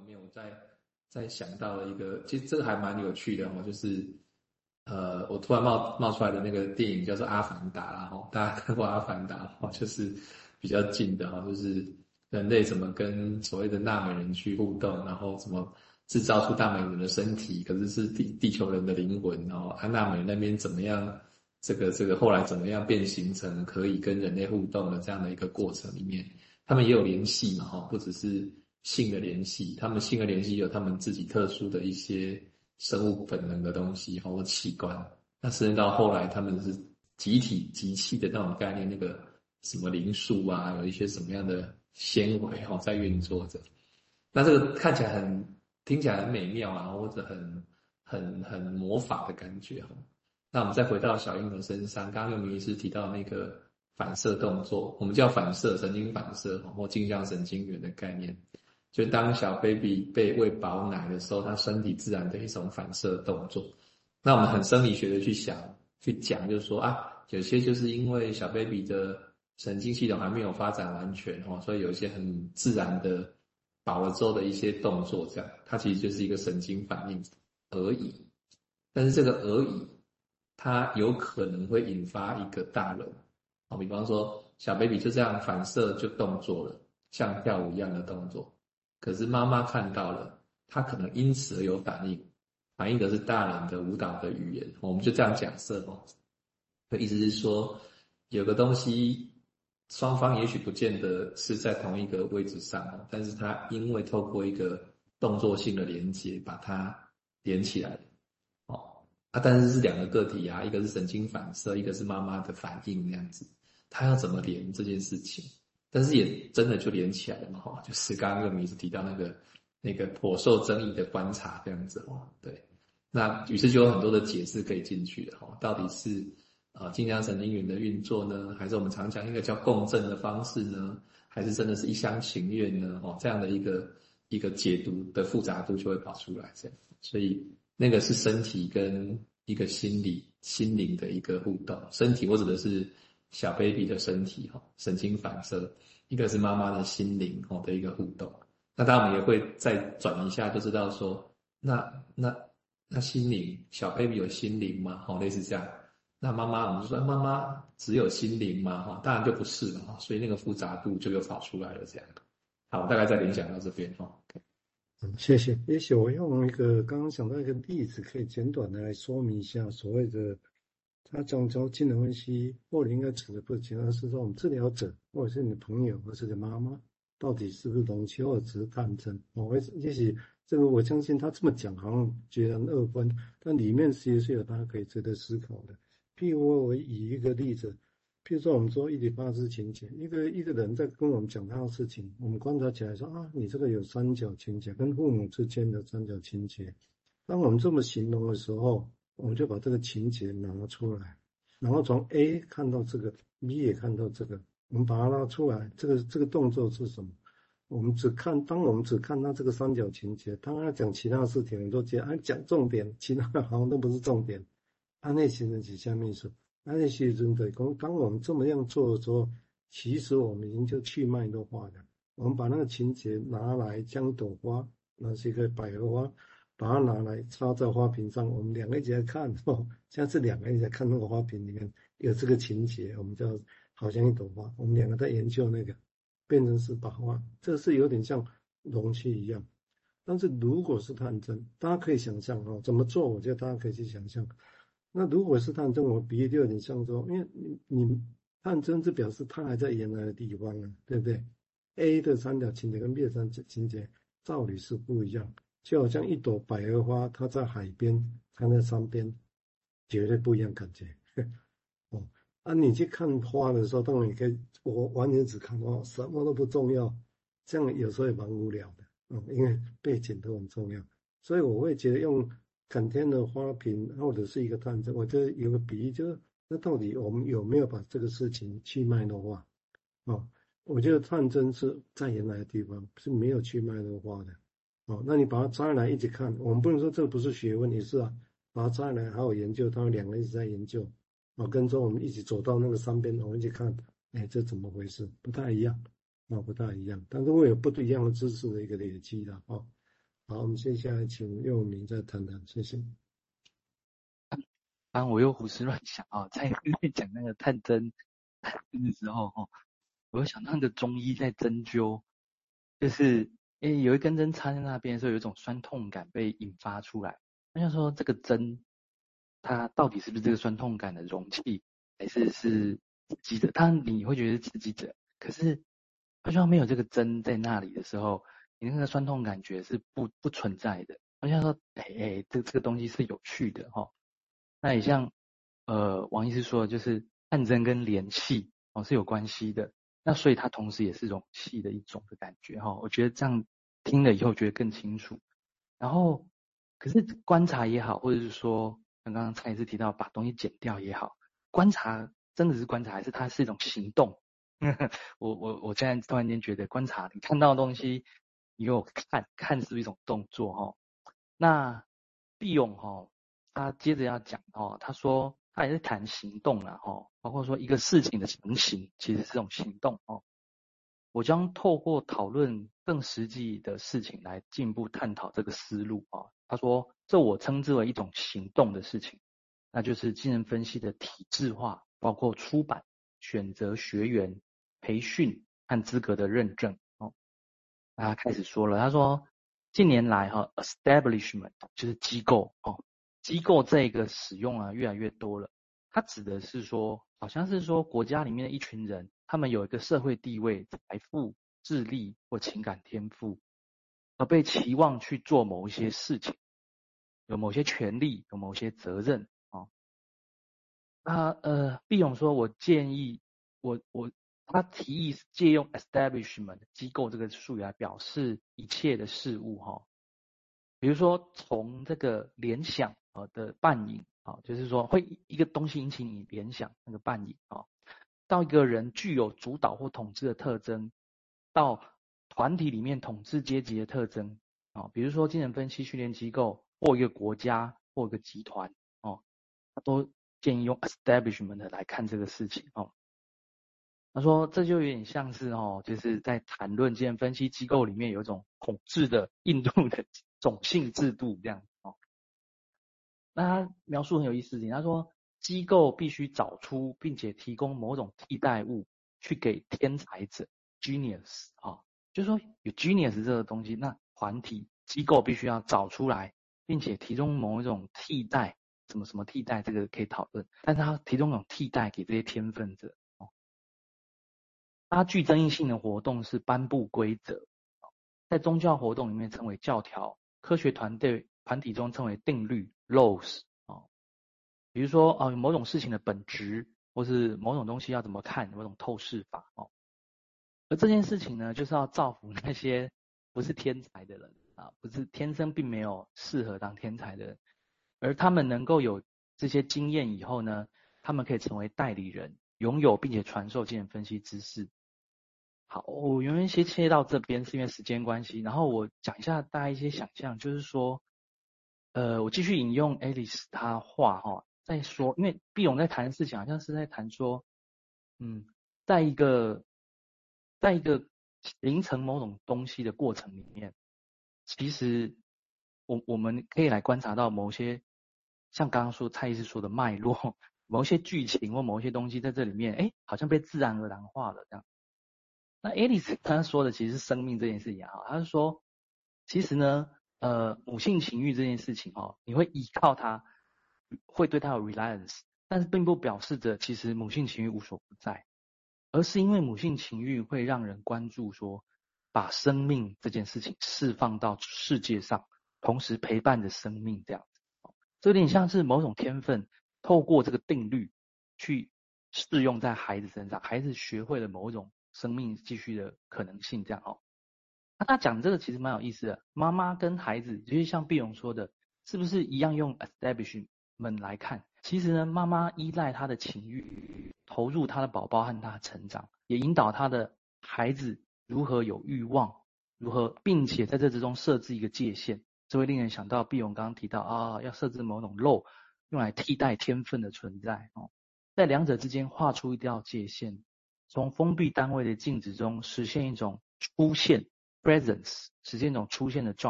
里面，我在在想到了一个，其实这个还蛮有趣的哦，就是呃，我突然冒冒出来的那个电影叫做《阿凡达》啦，哈，大家看过《阿凡达》哈，就是比较近的哈，就是人类怎么跟所谓的纳美人去互动，然后怎么制造出纳美人的身体，可是是地地球人的灵魂，然后安纳美那边怎么样？这个这个后来怎么样变形成可以跟人类互动的这样的一个过程里面，他们也有联系嘛，哈，不只是性的联系，他们性的联系有他们自己特殊的一些生物本能的东西，包括器官。那甚至到后来，他们是集体集气的那种概念，那个什么灵数啊，有一些什么样的纤维哈在运作着。那这个看起来很听起来很美妙啊，或者很很很魔法的感觉哈。那我们再回到小婴儿身上，刚刚有名医师提到那个反射动作，我们叫反射神经反射或镜像神经元的概念，就当小 baby 被喂饱奶的时候，他身体自然的一种反射动作。那我们很生理学的去想去讲，就是说啊，有些就是因为小 baby 的神经系统还没有发展完全哦，所以有一些很自然的饱了之后的一些动作，这样它其实就是一个神经反应而已。但是这个而已。它有可能会引发一个大人，好，比方说小 baby 就这样反射就动作了，像跳舞一样的动作。可是妈妈看到了，她可能因此而有反应，反应的是大人的舞蹈的语言。我们就这样假设哦，的意思是说，有个东西，双方也许不见得是在同一个位置上，但是它因为透过一个动作性的连接，把它连起来哦。啊，但是是两个个体啊，一个是神经反射，一个是妈妈的反应，那样子，他要怎么连这件事情？但是也真的就连起来了嘛，哈，就是刚刚那个名字提到那个那个颇受争议的观察这样子哦，对，那于是就有很多的解释可以进去的哈，到底是啊镜像神经元的运作呢，还是我们常讲一个叫共振的方式呢，还是真的是一厢情愿呢？哦，这样的一个一个解读的复杂度就会跑出来，这样，所以。那个是身体跟一个心理、心灵的一个互动。身体，我指的是小 baby 的身体哈，神经反射；一个是妈妈的心灵哦的一个互动。那当然我们也会再转一下，就知道说，那那那心灵，小 baby 有心灵吗？哦，类似这样。那妈妈，我们就说妈妈只有心灵吗？哈，当然就不是了哈。所以那个复杂度就又跑出来了，这样。好，我大概再联想到这边哈。嗯，谢谢。也许我用一个刚刚想到一个例子，可以简短的来说明一下所谓的他讲究精神分析，或者应该指的不仅仅是说我们治疗者，或者是你的朋友，或者是你的妈妈，到底是不是容器，或者只是探针。我也许这个我相信他这么讲，好像觉得很二分，但里面其实是有大家可以值得思考的。譬如我以一个例子。譬如说，我们说伊底帕斯情节，一个一个人在跟我们讲他的事情，我们观察起来说啊，你这个有三角情节，跟父母之间的三角情节。当我们这么形容的时候，我们就把这个情节拿出来，然后从 A 看到这个，B 也看到这个，我们把它拉出来，这个这个动作是什么？我们只看，当我们只看到这个三角情节，当他讲其他事情，你都觉得啊讲重点，其他的好像都不是重点。安内心的几下面说。那些真的，当当我们这么样做的时候，其实我们已经就去脉络化了。我们把那个情节拿来，将朵花，那是一个百合花，把它拿来插在花瓶上，我们两个一起来看，哦，现在是两个人在看那个花瓶里面有这个情节，我们叫好像一朵花，我们两个在研究那个，变成是把花，这是有点像容器一样。但是如果是探针，大家可以想象哦，怎么做？我觉得大家可以去想象。那如果是探针，我比喻就有点像说，因为你你探针就表示它还在原来的地方啊，对不对？A 的三角情节跟 B 的三角情节道理是不一样，就好像一朵百合花，它在海边，它在山边，绝对不一样感觉。哦，啊，你去看花的时候，当然你可以，我完全只看花，什么都不重要，这样有时候也蛮无聊的，嗯，因为背景都很重要，所以我会觉得用。感天的花瓶，或者是一个探针，我觉得有个比喻，就是那到底我们有没有把这个事情去脉络化？哦，我觉得探针是在原来的地方是没有去脉络化的。哦，那你把它摘来一起看，我们不能说这不是学问，也是啊，把它摘来好好研究，他们两个一直在研究。哦，跟着我们一起走到那个山边，我们一起看，哎，这怎么回事？不太一样，哦，不太一样，但是会有不一样的知识的一个累积的，哦。好，我们接下来请幼明再谈谈，谢谢。当、啊、我又胡思乱想啊，在讲那个探针的时候，哦，我又想到那个中医在针灸，就是诶、有一根针插在那边的时候，有一种酸痛感被引发出来。我想说，这个针它到底是不是这个酸痛感的容器，还是是刺激者？当你会觉得是刺激者，可是好像没有这个针在那里的时候，你那个酸痛感觉是不不存在的。我想说，哎、欸、哎、这这个东西是有趣的哈。那也像，呃，王医师说，就是探针跟连气哦是有关系的。那所以它同时也是容器的一种的感觉哈。我觉得这样听了以后觉得更清楚。然后，可是观察也好，或者是说刚刚蔡医师提到把东西剪掉也好，观察真的是观察，还是它是一种行动？我我我现在突然间觉得观察，你看到的东西，你给我看看是一种动作哈。那毕勇哈。他接着要讲哦，他说他也是谈行动了哦，包括说一个事情的成型其实是种行动哦。我将透过讨论更实际的事情来进一步探讨这个思路啊。他说这我称之为一种行动的事情，那就是精神分析的体制化，包括出版、选择学员、培训和资格的认证哦。他开始说了，他说近年来哈，establishment 就是机构哦。机构这个使用啊，越来越多了。它指的是说，好像是说国家里面的一群人，他们有一个社会地位、财富、智力或情感天赋，而被期望去做某一些事情，有某些权利，有某些责任啊。他呃，毕勇说，我建议我我他提议借用 establishment 机构这个术语来表示一切的事物哈，比如说从这个联想。的伴影啊，就是说会一个东西引起你联想那个伴引啊，到一个人具有主导或统治的特征，到团体里面统治阶级的特征啊，比如说精神分析训练机构或一个国家或一个集团哦，都建议用 establishment 来看这个事情哦。他说这就有点像是哦，就是在谈论精神分析机构里面有一种统治的 印度的种姓制度这样。那他描述很有意思的，他说机构必须找出并且提供某种替代物去给天才者 genius 啊、哦，就是说有 genius 这个东西，那团体机构必须要找出来，并且提供某一种替代，什么什么替代这个可以讨论，但是他提供一种替代给这些天分者哦。他具争议性的活动是颁布规则，在宗教活动里面称为教条，科学团队团体中称为定律。Laws 啊，比如说啊，某种事情的本质，或是某种东西要怎么看，某种透视法哦。而这件事情呢，就是要造福那些不是天才的人啊，不是天生并没有适合当天才的人，而他们能够有这些经验以后呢，他们可以成为代理人，拥有并且传授精神分析知识。好，我原先先切到这边是因为时间关系，然后我讲一下大家一些想象，就是说。呃，我继续引用 Alice 她话哈，在说，因为毕勇在谈的事情好像是在谈说，嗯，在一个，在一个形成某种东西的过程里面，其实我我们可以来观察到某些，像刚刚说蔡医师说的脉络，某些剧情或某些东西在这里面，哎，好像被自然而然化了这样。那 Alice 她说的其实是生命这件事情啊，她是说，其实呢。呃，母性情欲这件事情哦，你会依靠它，会对它有 reliance，但是并不表示着其实母性情欲无所不在，而是因为母性情欲会让人关注说，把生命这件事情释放到世界上，同时陪伴着生命这样子，这有点像是某种天分，透过这个定律去适用在孩子身上，孩子学会了某种生命继续的可能性这样哦。那他讲这个其实蛮有意思的，妈妈跟孩子，就是像毕勇说的，是不是一样用 establishment 来看？其实呢，妈妈依赖他的情欲，投入他的宝宝和他的成长，也引导他的孩子如何有欲望，如何，并且在这之中设置一个界限，这会令人想到毕勇刚刚提到啊，要设置某种漏，用来替代天分的存在哦，在两者之间画出一条界限，从封闭单位的静止中实现一种出现。Presence 实现一种出现的状